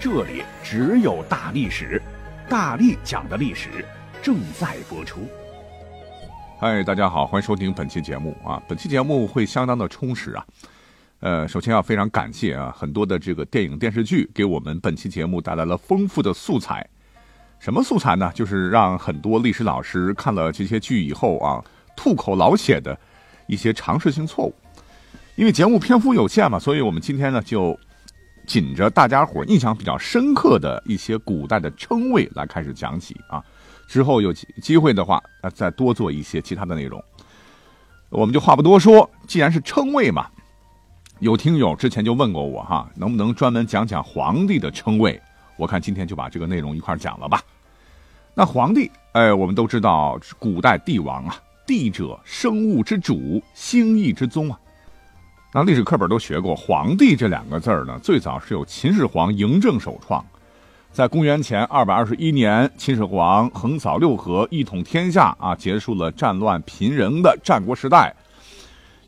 这里只有大历史，大力讲的历史正在播出。嗨，大家好，欢迎收听本期节目啊！本期节目会相当的充实啊。呃，首先要非常感谢啊，很多的这个电影电视剧给我们本期节目带来了丰富的素材。什么素材呢？就是让很多历史老师看了这些剧以后啊，吐口老血的一些常识性错误。因为节目篇幅有限嘛，所以我们今天呢就。紧着大家伙印象比较深刻的一些古代的称谓来开始讲起啊，之后有机会的话，再多做一些其他的内容。我们就话不多说，既然是称谓嘛，有听友之前就问过我哈，能不能专门讲讲皇帝的称谓？我看今天就把这个内容一块讲了吧。那皇帝，哎，我们都知道古代帝王啊，帝者生物之主，兴义之宗啊。那历史课本都学过“皇帝”这两个字儿呢，最早是由秦始皇嬴政首创，在公元前二百二十一年，秦始皇横扫六合，一统天下啊，结束了战乱频仍的战国时代。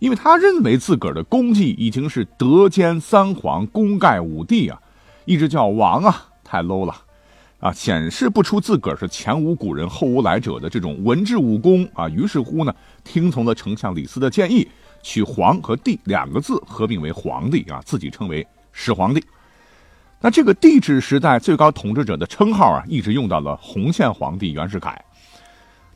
因为他认为自个儿的功绩已经是德兼三皇，功盖五帝啊，一直叫王啊，太 low 了啊，显示不出自个儿是前无古人后无来者的这种文治武功啊。于是乎呢，听从了丞相李斯的建议。取“皇”和“帝”两个字合并为“皇帝”啊，自己称为始皇帝。那这个帝制时代最高统治者的称号啊，一直用到了洪宪皇帝袁世凯。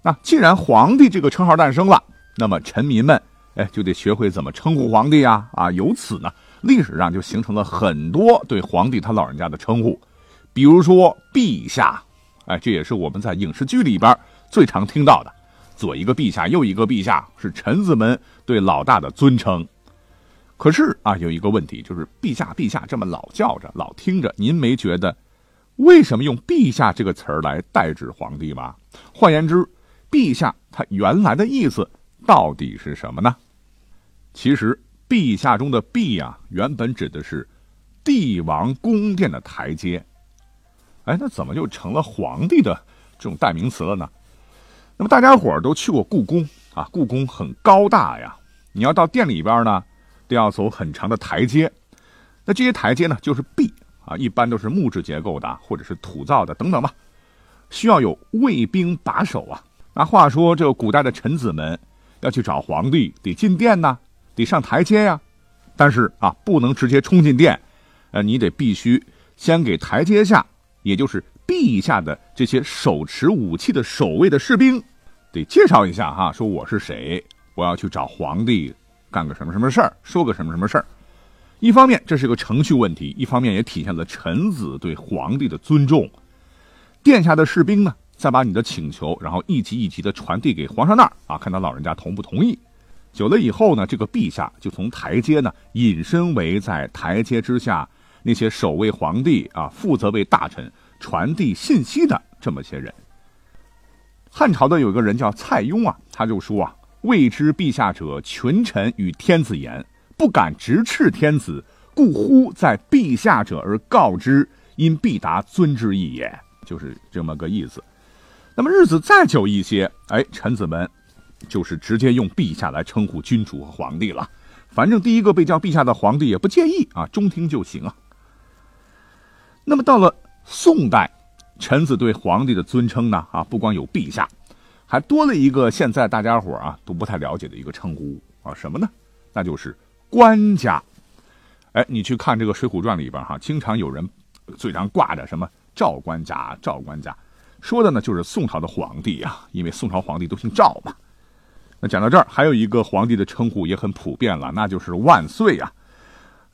那既然皇帝这个称号诞生了，那么臣民们哎就得学会怎么称呼皇帝呀啊！由此呢，历史上就形成了很多对皇帝他老人家的称呼，比如说陛下，哎，这也是我们在影视剧里边最常听到的。左一个陛下，右一个陛下，是臣子们对老大的尊称。可是啊，有一个问题，就是陛下，陛下这么老叫着，老听着，您没觉得为什么用陛下这个词儿来代指皇帝吗？换言之，陛下他原来的意思到底是什么呢？其实，陛下中的“陛”啊，原本指的是帝王宫殿的台阶。哎，那怎么就成了皇帝的这种代名词了呢？那么大家伙都去过故宫啊，故宫很高大呀。你要到殿里边呢，都要走很长的台阶。那这些台阶呢，就是壁啊，一般都是木质结构的，或者是土造的等等吧。需要有卫兵把守啊。那话说，这个古代的臣子们要去找皇帝，得进殿呐，得上台阶呀。但是啊，不能直接冲进殿，呃，你得必须先给台阶下，也就是。陛下的这些手持武器的守卫的士兵，得介绍一下哈，说我是谁，我要去找皇帝，干个什么什么事儿，说个什么什么事儿。一方面这是个程序问题，一方面也体现了臣子对皇帝的尊重。殿下的士兵呢，再把你的请求，然后一级一级的传递给皇上那儿啊，看他老人家同不同意。久了以后呢，这个陛下就从台阶呢引申为在台阶之下那些守卫皇帝啊，负责为大臣。传递信息的这么些人，汉朝的有一个人叫蔡邕啊，他就说啊：“未知陛下者，群臣与天子言，不敢直斥天子，故呼在陛下者而告之，因必达尊之意也。”就是这么个意思。那么日子再久一些，哎，臣子们就是直接用陛下来称呼君主和皇帝了。反正第一个被叫陛下的皇帝也不介意啊，中听就行啊。那么到了。宋代，臣子对皇帝的尊称呢，啊，不光有陛下，还多了一个现在大家伙啊都不太了解的一个称呼啊，什么呢？那就是官家。哎，你去看这个《水浒传》里边哈，经常有人嘴上挂着什么赵官家、赵官家，说的呢就是宋朝的皇帝呀，因为宋朝皇帝都姓赵嘛。那讲到这儿，还有一个皇帝的称呼也很普遍了，那就是万岁呀。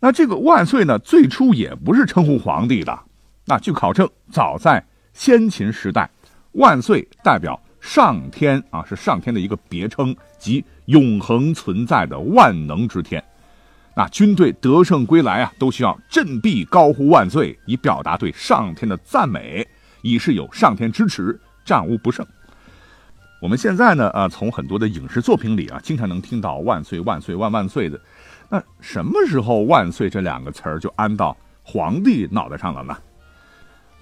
那这个万岁呢，最初也不是称呼皇帝的。那据考证，早在先秦时代，万岁代表上天啊，是上天的一个别称，即永恒存在的万能之天。那军队得胜归来啊，都需要振臂高呼万岁，以表达对上天的赞美，以示有上天支持，战无不胜。我们现在呢，啊，从很多的影视作品里啊，经常能听到“万岁万岁万万岁”的。那什么时候“万岁”这两个词儿就安到皇帝脑袋上了呢？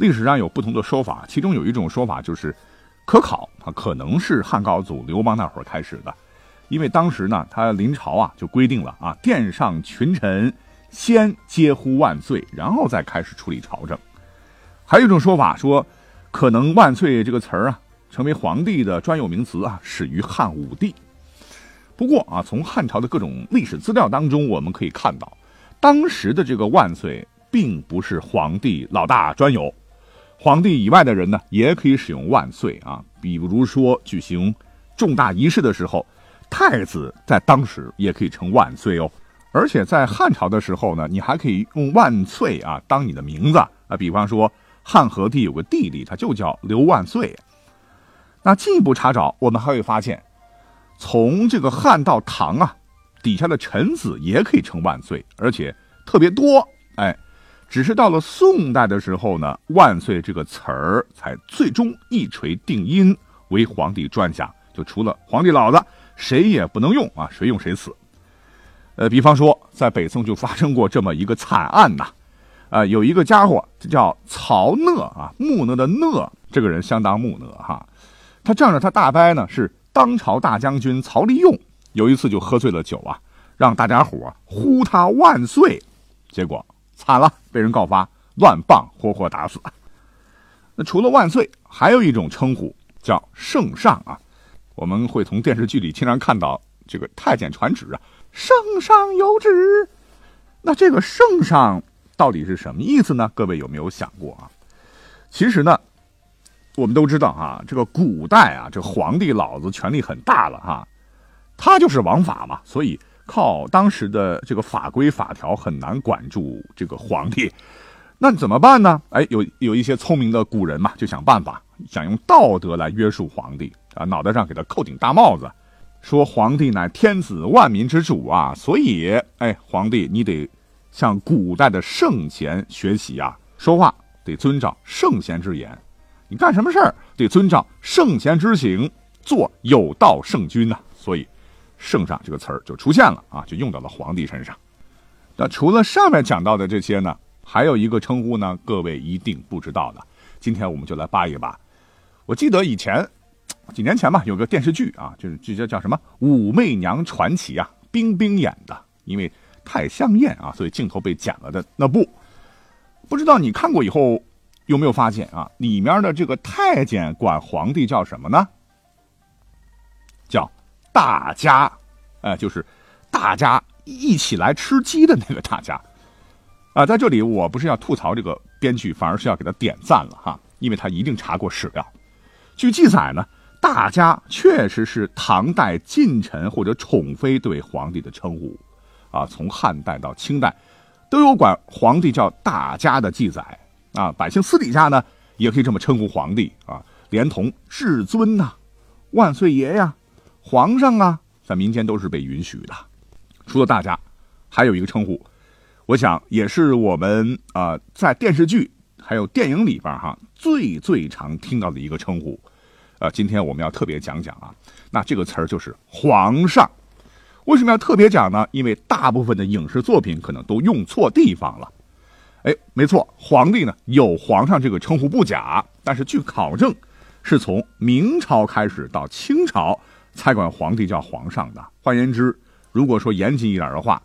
历史上有不同的说法，其中有一种说法就是可考啊，可能是汉高祖刘邦那会儿开始的。因为当时呢，他临朝啊就规定了啊，殿上群臣先皆呼万岁，然后再开始处理朝政。还有一种说法说，可能“万岁”这个词儿啊，成为皇帝的专有名词啊，始于汉武帝。不过啊，从汉朝的各种历史资料当中，我们可以看到，当时的这个“万岁”并不是皇帝老大专有，皇帝以外的人呢，也可以使用“万岁”啊。比如说举行重大仪式的时候。太子在当时也可以称万岁哦，而且在汉朝的时候呢，你还可以用万岁啊当你的名字啊。比方说，汉和帝有个弟弟，他就叫刘万岁。那进一步查找，我们还会发现，从这个汉到唐啊，底下的臣子也可以称万岁，而且特别多。哎，只是到了宋代的时候呢，万岁这个词儿才最终一锤定音为皇帝专享，就除了皇帝老子。谁也不能用啊，谁用谁死。呃，比方说，在北宋就发生过这么一个惨案呐，啊，有一个家伙，叫曹讷啊，木讷的讷，这个人相当木讷哈。他仗着他大伯呢是当朝大将军曹利用，有一次就喝醉了酒啊，让大家伙呼他万岁，结果惨了，被人告发乱棒，活活打死。那除了万岁，还有一种称呼叫圣上啊。我们会从电视剧里经常看到这个太监传旨啊，圣上有旨。那这个圣上到底是什么意思呢？各位有没有想过啊？其实呢，我们都知道啊，这个古代啊，这皇帝老子权力很大了哈，他就是王法嘛，所以靠当时的这个法规法条很难管住这个皇帝。那怎么办呢？哎，有有一些聪明的古人嘛，就想办法，想用道德来约束皇帝。啊，脑袋上给他扣顶大帽子，说皇帝乃天子万民之主啊，所以，哎，皇帝你得向古代的圣贤学习啊，说话得遵照圣贤之言，你干什么事儿得遵照圣贤之行，做有道圣君呐。所以，圣上这个词儿就出现了啊，就用到了皇帝身上。那除了上面讲到的这些呢，还有一个称呼呢，各位一定不知道的，今天我们就来扒一扒。我记得以前。几年前吧，有个电视剧啊，就是这叫叫什么《武媚娘传奇》啊，冰冰演的，因为太香艳啊，所以镜头被剪了的那部。不知道你看过以后有没有发现啊？里面的这个太监管皇帝叫什么呢？大家，哎，就是大家一起来吃鸡的那个大家。啊，在这里我不是要吐槽这个编剧，反而是要给他点赞了哈，因为他一定查过史料。据记载呢。大家确实是唐代近臣或者宠妃对皇帝的称呼，啊，从汉代到清代，都有管皇帝叫大家的记载啊。百姓私底下呢，也可以这么称呼皇帝啊，连同至尊呐、万岁爷呀、皇上啊，在民间都是被允许的。除了大家，还有一个称呼，我想也是我们啊在电视剧还有电影里边哈最最常听到的一个称呼。呃，今天我们要特别讲讲啊，那这个词儿就是皇上。为什么要特别讲呢？因为大部分的影视作品可能都用错地方了。哎，没错，皇帝呢有皇上这个称呼不假，但是据考证，是从明朝开始到清朝才管皇帝叫皇上的。换言之，如果说严谨一点的话，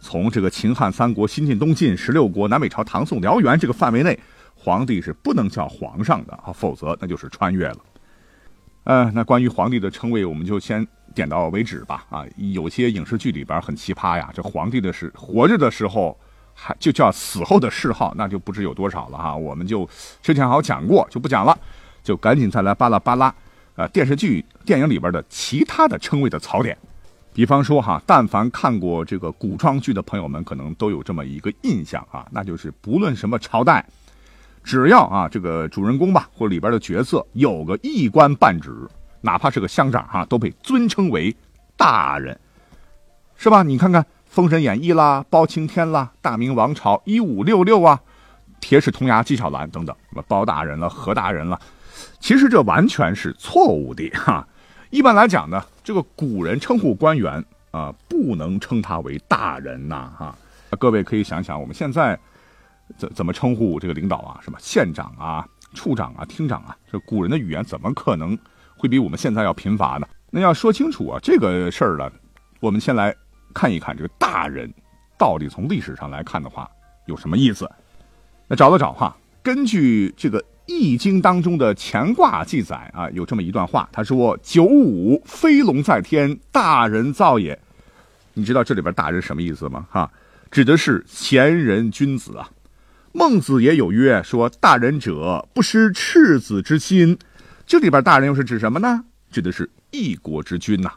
从这个秦汉三国、新晋东晋十六国、南北朝、唐宋辽元这个范围内，皇帝是不能叫皇上的啊，否则那就是穿越了。呃，那关于皇帝的称谓，我们就先点到为止吧。啊，有些影视剧里边很奇葩呀，这皇帝的是活着的时候，还就叫死后的谥号，那就不知有多少了哈。我们就之前好讲过，就不讲了，就赶紧再来巴拉巴拉。呃，电视剧、电影里边的其他的称谓的槽点，比方说哈，但凡看过这个古装剧的朋友们，可能都有这么一个印象啊，那就是不论什么朝代。只要啊，这个主人公吧，或里边的角色有个一官半职，哪怕是个乡长哈，都被尊称为大人，是吧？你看看封神演义》啦，《包青天》啦，《大明王朝一五六六》啊，《铁齿铜牙纪晓岚》等等，什么包大人了、何大人了，其实这完全是错误的哈。一般来讲呢，这个古人称呼官员啊，不能称他为大人呐哈。各位可以想想，我们现在怎怎么称呼这个领导啊？什么县长啊、处长啊、厅长啊？这古人的语言怎么可能会比我们现在要贫乏呢？那要说清楚啊，这个事儿呢，我们先来看一看这个大人到底从历史上来看的话有什么意思。那找了找哈，根据这个《易经》当中的乾卦记载啊，有这么一段话，他说：“九五飞龙在天，大人造也。”你知道这里边“大人”什么意思吗？哈，指的是贤人君子啊。孟子也有曰：“说大人者，不失赤子之心。”这里边“大人”又是指什么呢？指的是一国之君呐。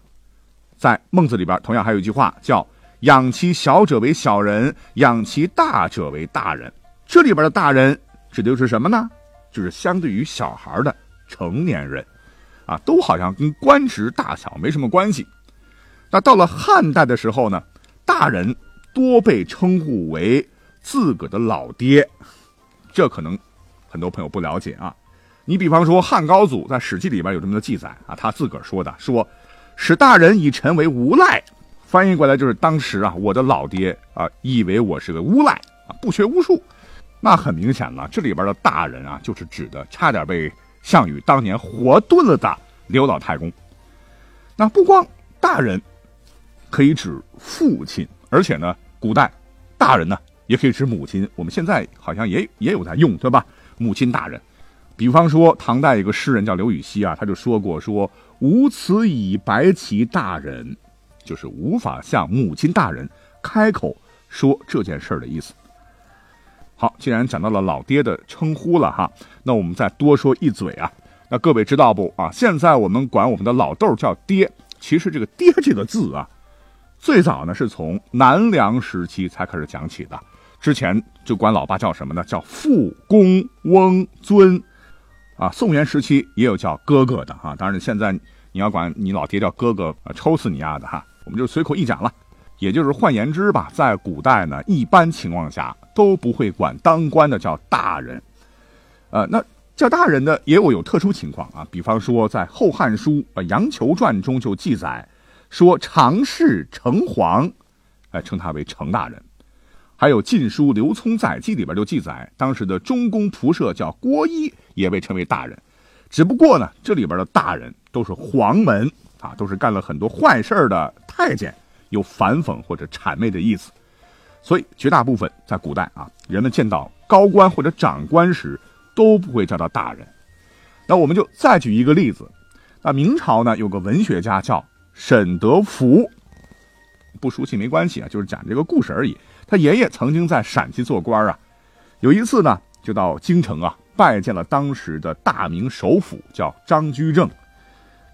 在孟子里边，同样还有一句话叫“养其小者为小人，养其大者为大人”。这里边的大人指的又是什么呢？就是相对于小孩的成年人，啊，都好像跟官职大小没什么关系。那到了汉代的时候呢，大人多被称呼为自个的老爹，这可能很多朋友不了解啊。你比方说汉高祖在《史记》里边有这么的记载啊，他自个儿说的，说使大人以臣为无赖，翻译过来就是当时啊，我的老爹啊，以为我是个无赖啊，不学无术。那很明显了，这里边的大人啊，就是指的差点被项羽当年活炖了的刘老太公。那不光大人可以指父亲，而且呢，古代大人呢也可以指母亲。我们现在好像也也有在用，对吧？母亲大人，比方说唐代一个诗人叫刘禹锡啊，他就说过说无辞以白其大人，就是无法向母亲大人开口说这件事儿的意思。好，既然讲到了老爹的称呼了哈，那我们再多说一嘴啊。那各位知道不啊？现在我们管我们的老豆叫爹，其实这个“爹”这个字啊，最早呢是从南梁时期才开始讲起的。之前就管老爸叫什么呢？叫父、公、翁、尊。啊，宋元时期也有叫哥哥的哈。当然，现在你要管你老爹叫哥哥，抽死你丫的哈！我们就随口一讲了。也就是换言之吧，在古代呢，一般情况下都不会管当官的叫大人，呃，那叫大人的也有有特殊情况啊。比方说，在《后汉书》啊《杨球传》中就记载说，常侍程黄，哎，称他为程大人。还有《晋书·刘聪载记》里边就记载，当时的中宫仆射叫郭一，也被称为大人。只不过呢，这里边的大人都是黄门啊，都是干了很多坏事的太监。有反讽或者谄媚的意思，所以绝大部分在古代啊，人们见到高官或者长官时都不会叫他大人。那我们就再举一个例子，那明朝呢有个文学家叫沈德福，不熟悉没关系啊，就是讲这个故事而已。他爷爷曾经在陕西做官啊，有一次呢就到京城啊拜见了当时的大明首辅叫张居正。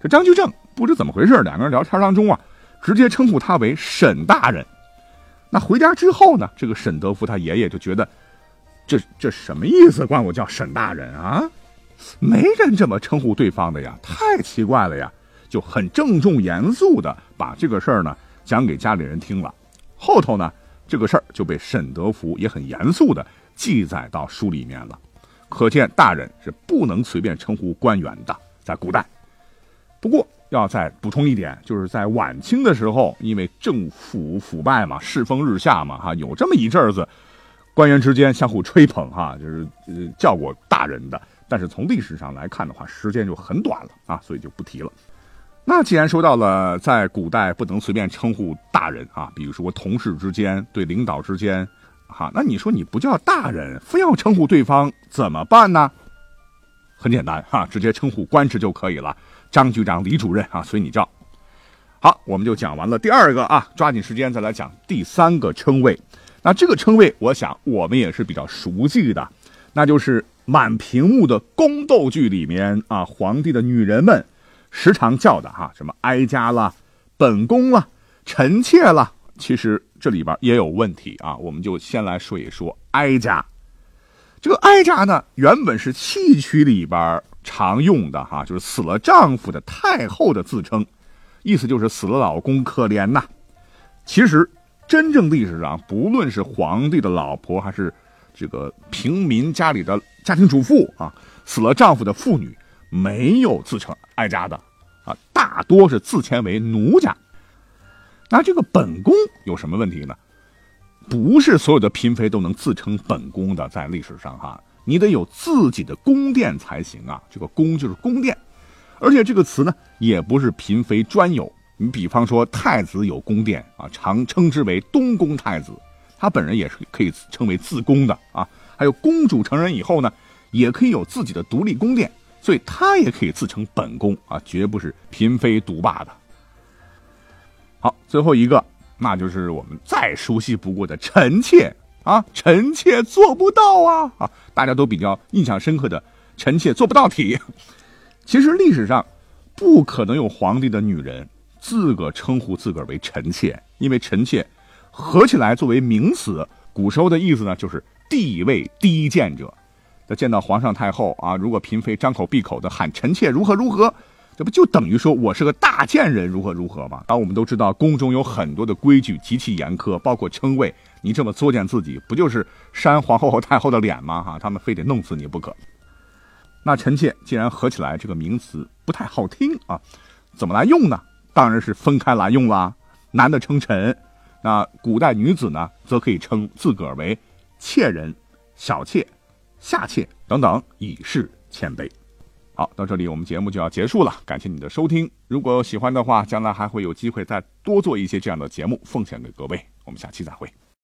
这张居正不知怎么回事，两个人聊天当中啊。直接称呼他为沈大人。那回家之后呢？这个沈德福他爷爷就觉得，这这什么意思？管我叫沈大人啊？没人这么称呼对方的呀，太奇怪了呀！就很郑重严肃的把这个事儿呢讲给家里人听了。后头呢，这个事儿就被沈德福也很严肃的记载到书里面了。可见大人是不能随便称呼官员的，在古代。不过。要再补充一点，就是在晚清的时候，因为政府腐败嘛，世风日下嘛，哈，有这么一阵子，官员之间相互吹捧，哈，就是呃叫过大人的。但是从历史上来看的话，时间就很短了啊，所以就不提了。那既然说到了在古代不能随便称呼大人啊，比如说同事之间、对领导之间，哈，那你说你不叫大人，非要称呼对方怎么办呢？很简单哈，直接称呼官职就可以了。张局长、李主任啊，随你叫。好，我们就讲完了第二个啊，抓紧时间再来讲第三个称谓。那这个称谓，我想我们也是比较熟悉的，那就是满屏幕的宫斗剧里面啊，皇帝的女人们时常叫的哈，什么哀家啦、本宫啦、臣妾啦。其实这里边也有问题啊，我们就先来说一说哀家。这个哀家呢，原本是戏曲里边常用的哈，就是死了丈夫的太后的自称，意思就是死了老公可怜呐。其实真正历史上，不论是皇帝的老婆，还是这个平民家里的家庭主妇啊，死了丈夫的妇女，没有自称哀家的啊，大多是自谦为奴家。那这个本宫有什么问题呢？不是所有的嫔妃都能自称本宫的，在历史上哈，你得有自己的宫殿才行啊。这个宫就是宫殿，而且这个词呢，也不是嫔妃专有。你比方说太子有宫殿啊，常称之为东宫太子，他本人也是可以称为自宫的啊。还有公主成人以后呢，也可以有自己的独立宫殿，所以他也可以自称本宫啊，绝不是嫔妃独霸的。好，最后一个。那就是我们再熟悉不过的臣妾啊，臣妾做不到啊啊！大家都比较印象深刻的臣妾做不到体。其实历史上不可能有皇帝的女人自个称呼自个为臣妾，因为臣妾合起来作为名词，古时候的意思呢就是地位低贱者。那见到皇上太后啊，如果嫔妃张口闭口的喊臣妾如何如何。这不就等于说我是个大贱人，如何如何吗？而我们都知道，宫中有很多的规矩极其严苛，包括称谓。你这么作践自己，不就是扇皇后和太后的脸吗？哈，他们非得弄死你不可。那臣妾既然合起来这个名词不太好听啊，怎么来用呢？当然是分开来用啦。男的称臣，那古代女子呢，则可以称自个儿为妾人、小妾、下妾等等，以示谦卑。好，到这里我们节目就要结束了，感谢你的收听。如果喜欢的话，将来还会有机会再多做一些这样的节目，奉献给各位。我们下期再会。